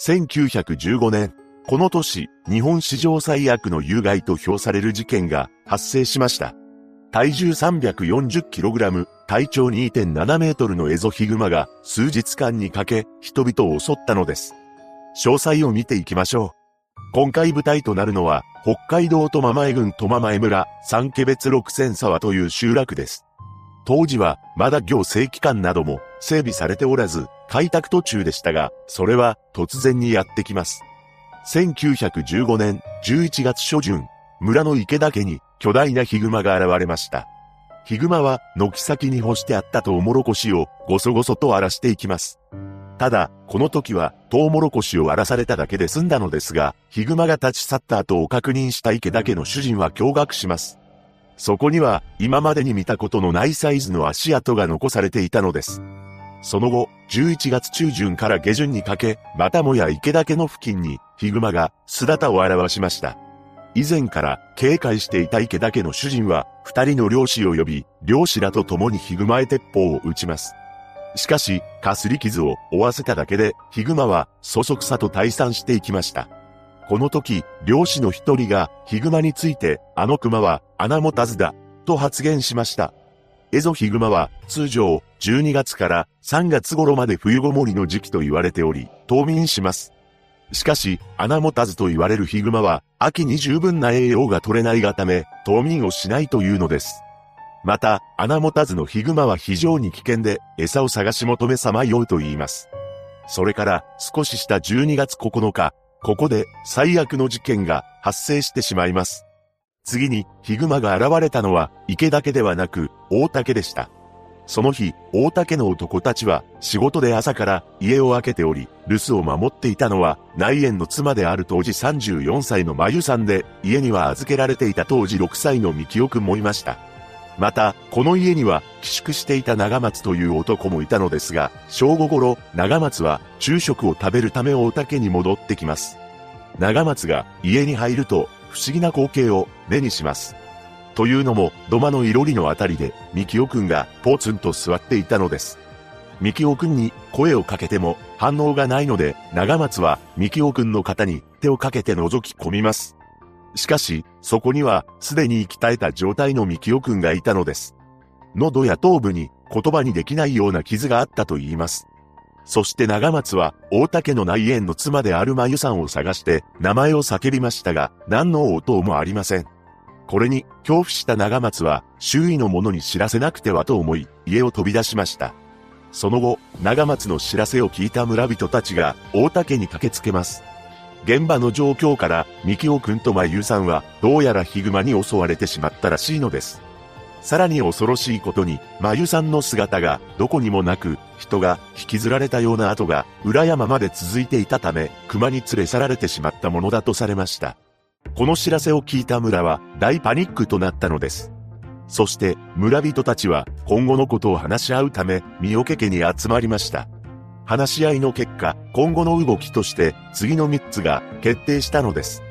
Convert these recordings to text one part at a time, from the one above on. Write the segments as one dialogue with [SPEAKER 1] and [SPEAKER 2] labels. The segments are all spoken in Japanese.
[SPEAKER 1] 1915年、この年、日本史上最悪の有害と評される事件が発生しました。体重 340kg、体長2.7メートルのエゾヒグマが数日間にかけ人々を襲ったのです。詳細を見ていきましょう。今回舞台となるのは、北海道苫前郡苫前村、三家別六千沢という集落です。当時は、まだ行政機関なども整備されておらず、開拓途中でしたが、それは突然にやってきます。1915年11月初旬、村の池田家に巨大なヒグマが現れました。ヒグマは軒先に干してあったトウモロコシをごそごそと荒らしていきます。ただ、この時はトウモロコシを荒らされただけで済んだのですが、ヒグマが立ち去った後を確認した池田家の主人は驚愕します。そこには今までに見たことのないサイズの足跡が残されていたのです。その後、11月中旬から下旬にかけ、またもや池田家の付近にヒグマが姿を現しました。以前から警戒していた池田家の主人は、二人の漁師を呼び、漁師らと共にヒグマへ鉄砲を撃ちます。しかし、かすり傷を負わせただけで、ヒグマは、そそくさと退散していきました。この時、漁師の一人が、ヒグマについて、あの熊は、穴持たずだ、と発言しました。エゾヒグマは、通常、12月から3月頃まで冬ごもりの時期と言われており、冬眠します。しかし、穴持たずと言われるヒグマは、秋に十分な栄養が取れないがため、冬眠をしないというのです。また、穴持たずのヒグマは非常に危険で、餌を探し求めさまようと言います。それから、少しした12月9日、ここで最悪の事件が発生してしまいます。次に、ヒグマが現れたのは、池だけではなく、大竹でした。その日、大竹の男たちは仕事で朝から家を開けており、留守を守っていたのは内縁の妻である当時34歳のまゆさんで、家には預けられていた当時6歳のみきおくんもいました。また、この家には寄宿していた長松という男もいたのですが、正午頃、長松は昼食を食べるため大竹に戻ってきます。長松が家に入ると不思議な光景を目にします。というのも、土間のいろりのあたりで、ミキオくんがポツンと座っていたのです。ミキオくんに声をかけても反応がないので、長松はミキオくんの肩に手をかけて覗き込みます。しかし、そこにはすでに息絶えた状態のミキオくんがいたのです。喉や頭部に言葉にできないような傷があったと言います。そして長松は大竹の内縁の妻であるまゆさんを探して名前を叫びましたが、何の応答もありません。これに恐怖した長松は周囲の者に知らせなくてはと思い家を飛び出しました。その後、長松の知らせを聞いた村人たちが大竹に駆けつけます。現場の状況から、三木尾くんとまゆさんは、どうやらヒグマに襲われてしまったらしいのです。さらに恐ろしいことに、まゆさんの姿がどこにもなく、人が引きずられたような跡が裏山まで続いていたため、熊に連れ去られてしまったものだとされました。この知らせを聞いた村は大パニックとなったのです。そして村人たちは今後のことを話し合うため三桶家に集まりました。話し合いの結果、今後の動きとして次の3つが決定したのです。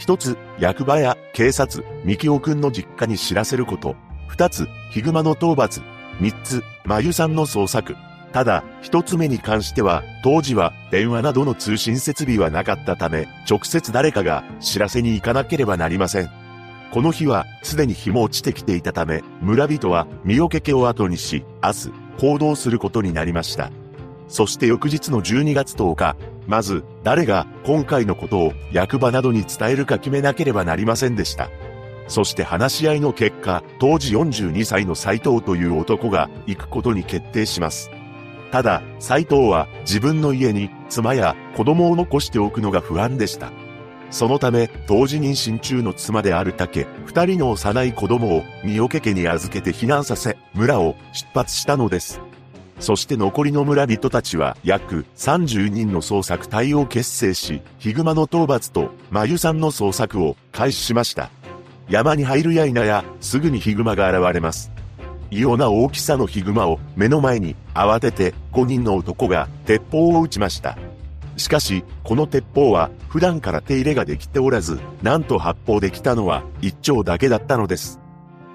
[SPEAKER 1] 1つ、役場や警察、三木尾くんの実家に知らせること。2つ、ヒグマの討伐。3つ、まゆさんの捜索。ただ、一つ目に関しては、当時は電話などの通信設備はなかったため、直接誰かが知らせに行かなければなりません。この日は、すでに日も落ちてきていたため、村人は身をけ家を後にし、明日、行動することになりました。そして翌日の12月10日、まず、誰が今回のことを役場などに伝えるか決めなければなりませんでした。そして話し合いの結果、当時42歳の斎藤という男が行くことに決定します。ただ、斎藤は自分の家に妻や子供を残しておくのが不安でした。そのため、当時妊娠中の妻である竹、二人の幼い子供を三桶家に預けて避難させ、村を出発したのです。そして残りの村人たちは約30人の捜索隊を結成し、ヒグマの討伐とマユさんの捜索を開始しました。山に入るや否や、すぐにヒグマが現れます。異様な大きさのヒグマを目の前に慌てて5人の男が鉄砲を撃ちました。しかし、この鉄砲は普段から手入れができておらず、なんと発砲できたのは一丁だけだったのです。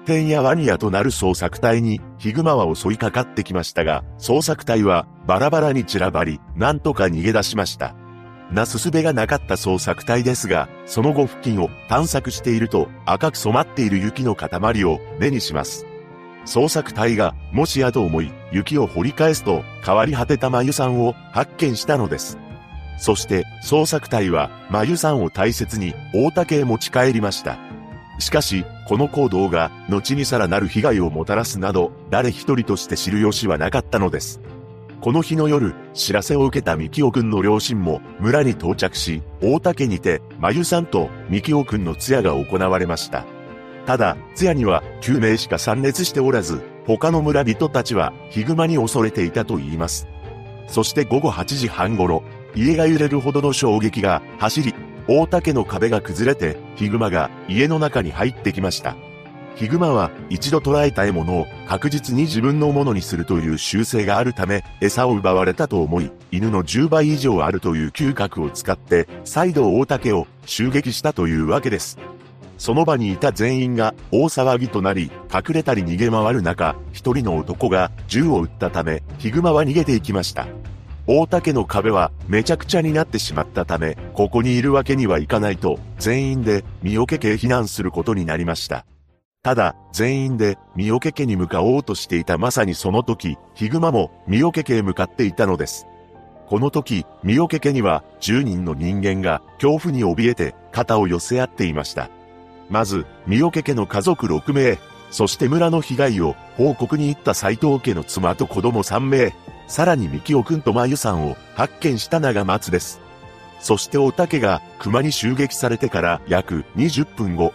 [SPEAKER 1] てんやわにやとなる捜索隊にヒグマは襲いかかってきましたが、捜索隊はバラバラに散らばり、なんとか逃げ出しました。なすすべがなかった捜索隊ですが、その後付近を探索していると赤く染まっている雪の塊を目にします。捜索隊がもしやと思い雪を掘り返すと変わり果てた眉さんを発見したのです。そして捜索隊は眉さんを大切に大竹へ持ち帰りました。しかし、この行動が後にさらなる被害をもたらすなど、誰一人として知る由はなかったのです。この日の夜、知らせを受けたミキオくんの両親も村に到着し、大竹にて、まゆさんとミキオくんの通夜が行われました。ただ、通夜には9名しか参列しておらず、他の村人たちはヒグマに恐れていたと言います。そして午後8時半頃、家が揺れるほどの衝撃が走り、大竹の壁が崩れて、ヒグマが家の中に入ってきました。ヒグマは一度捕らえた獲物を確実に自分のものにするという習性があるため、餌を奪われたと思い、犬の10倍以上あるという嗅覚を使って、再度大竹を襲撃したというわけです。その場にいた全員が大騒ぎとなり、隠れたり逃げ回る中、一人の男が銃を撃ったため、ヒグマは逃げていきました。大竹の壁はめちゃくちゃになってしまったため、ここにいるわけにはいかないと、全員で三桶家へ避難することになりました。ただ、全員で三桶家に向かおうとしていたまさにその時、ヒグマも三桶家へ向かっていたのです。この時、三桶家には10人の人間が恐怖に怯えて肩を寄せ合っていました。まず、三桶家の家族6名、そして村の被害を報告に行った斎藤家の妻と子供3名、さらにキオくんとまゆさんを発見した長松です。そしておたけが熊に襲撃されてから約20分後、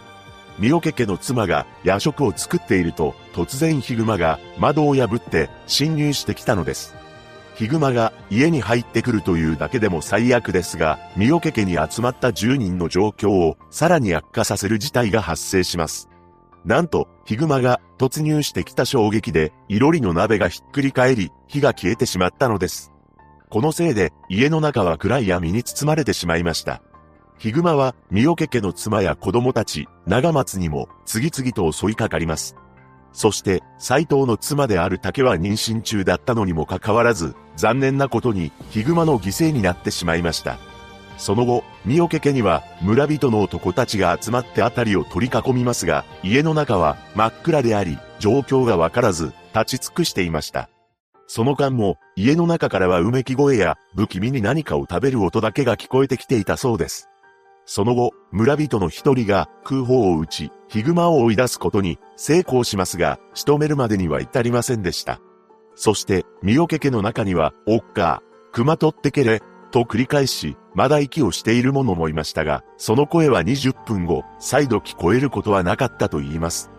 [SPEAKER 1] 三桶家の妻が夜食を作っていると突然ヒグマが窓を破って侵入してきたのです。ヒグマが家に入ってくるというだけでも最悪ですが、三桶家に集まった10人の状況をさらに悪化させる事態が発生します。なんと、ヒグマが突入してきた衝撃で、いろりの鍋がひっくり返り、火が消えてしまったのです。このせいで、家の中は暗い闇に包まれてしまいました。ヒグマは、三桶家の妻や子供たち、長松にも、次々と襲いかかります。そして、斎藤の妻である竹は妊娠中だったのにもかかわらず、残念なことに、ヒグマの犠牲になってしまいました。その後、三桶家には村人の男たちが集まって辺りを取り囲みますが、家の中は真っ暗であり、状況がわからず、立ち尽くしていました。その間も、家の中からはうめき声や、不気味に何かを食べる音だけが聞こえてきていたそうです。その後、村人の一人が空砲を撃ち、ヒグマを追い出すことに成功しますが、仕留めるまでには至りませんでした。そして、三桶家の中には、おっか熊取ってけれ、と繰り返し、まだ息をしている者もいましたが、その声は20分後、再度聞こえることはなかったと言います。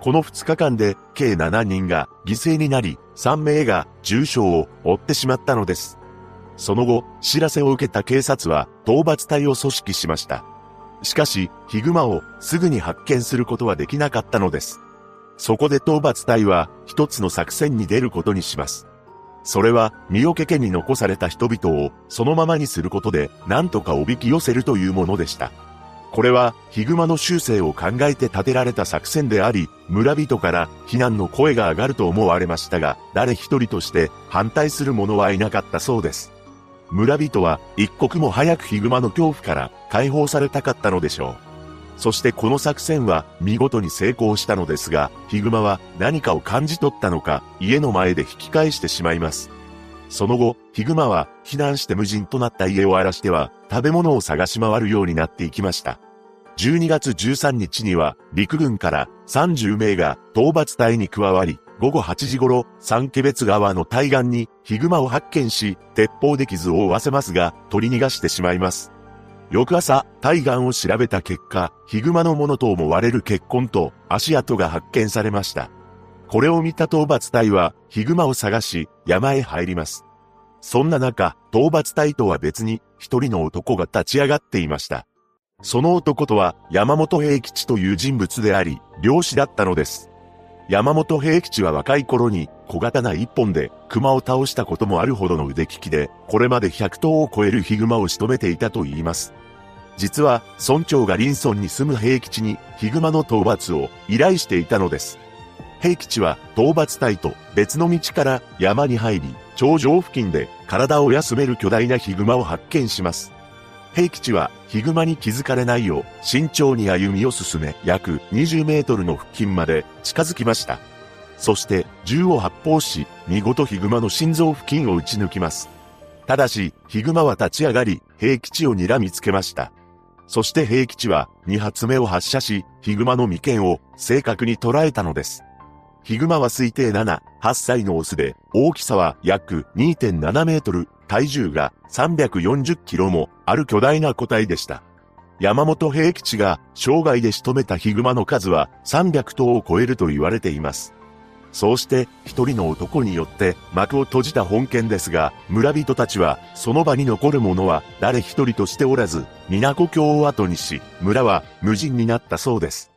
[SPEAKER 1] この2日間で、計7人が犠牲になり、3名が重傷を負ってしまったのです。その後、知らせを受けた警察は、討伐隊を組織しました。しかし、ヒグマをすぐに発見することはできなかったのです。そこで討伐隊は、一つの作戦に出ることにします。それは、身をけ家に残された人々を、そのままにすることで、何とかおびき寄せるというものでした。これは、ヒグマの修正を考えて立てられた作戦であり、村人から非難の声が上がると思われましたが、誰一人として反対する者はいなかったそうです。村人は一刻も早くヒグマの恐怖から解放されたかったのでしょう。そしてこの作戦は見事に成功したのですが、ヒグマは何かを感じ取ったのか、家の前で引き返してしまいます。その後、ヒグマは避難して無人となった家を荒らしては、食べ物を探し回るようになっていきました。12月13日には、陸軍から30名が討伐隊に加わり、午後8時頃、三毛別川の対岸にヒグマを発見し、鉄砲で傷を負わせますが、取り逃がしてしまいます。翌朝、対岸を調べた結果、ヒグマのものと思われる血痕と足跡が発見されました。これを見た討伐隊は、ヒグマを探し、山へ入ります。そんな中、討伐隊とは別に、一人の男が立ち上がっていました。その男とは、山本平吉という人物であり、漁師だったのです。山本平吉は若い頃に小刀一本で熊を倒したこともあるほどの腕利きで、これまで100頭を超えるヒグマを仕留めていたと言います。実は、村長が林村に住む平吉にヒグマの討伐を依頼していたのです。平吉は討伐隊と別の道から山に入り、頂上付近で体を休める巨大なヒグマを発見します。平吉はヒグマに気づかれないよう慎重に歩みを進め約20メートルの付近まで近づきました。そして銃を発砲し、見事ヒグマの心臓付近を撃ち抜きます。ただし、ヒグマは立ち上がり、平吉を睨みつけました。そして平吉は2発目を発射し、ヒグマの眉間を正確に捉えたのです。ヒグマは推定7、8歳のオスで、大きさは約2.7メートル、体重が340キロもある巨大な個体でした。山本平吉が生涯で仕留めたヒグマの数は300頭を超えると言われています。そうして一人の男によって幕を閉じた本件ですが、村人たちはその場に残る者は誰一人としておらず、皆故郷を後にし、村は無人になったそうです。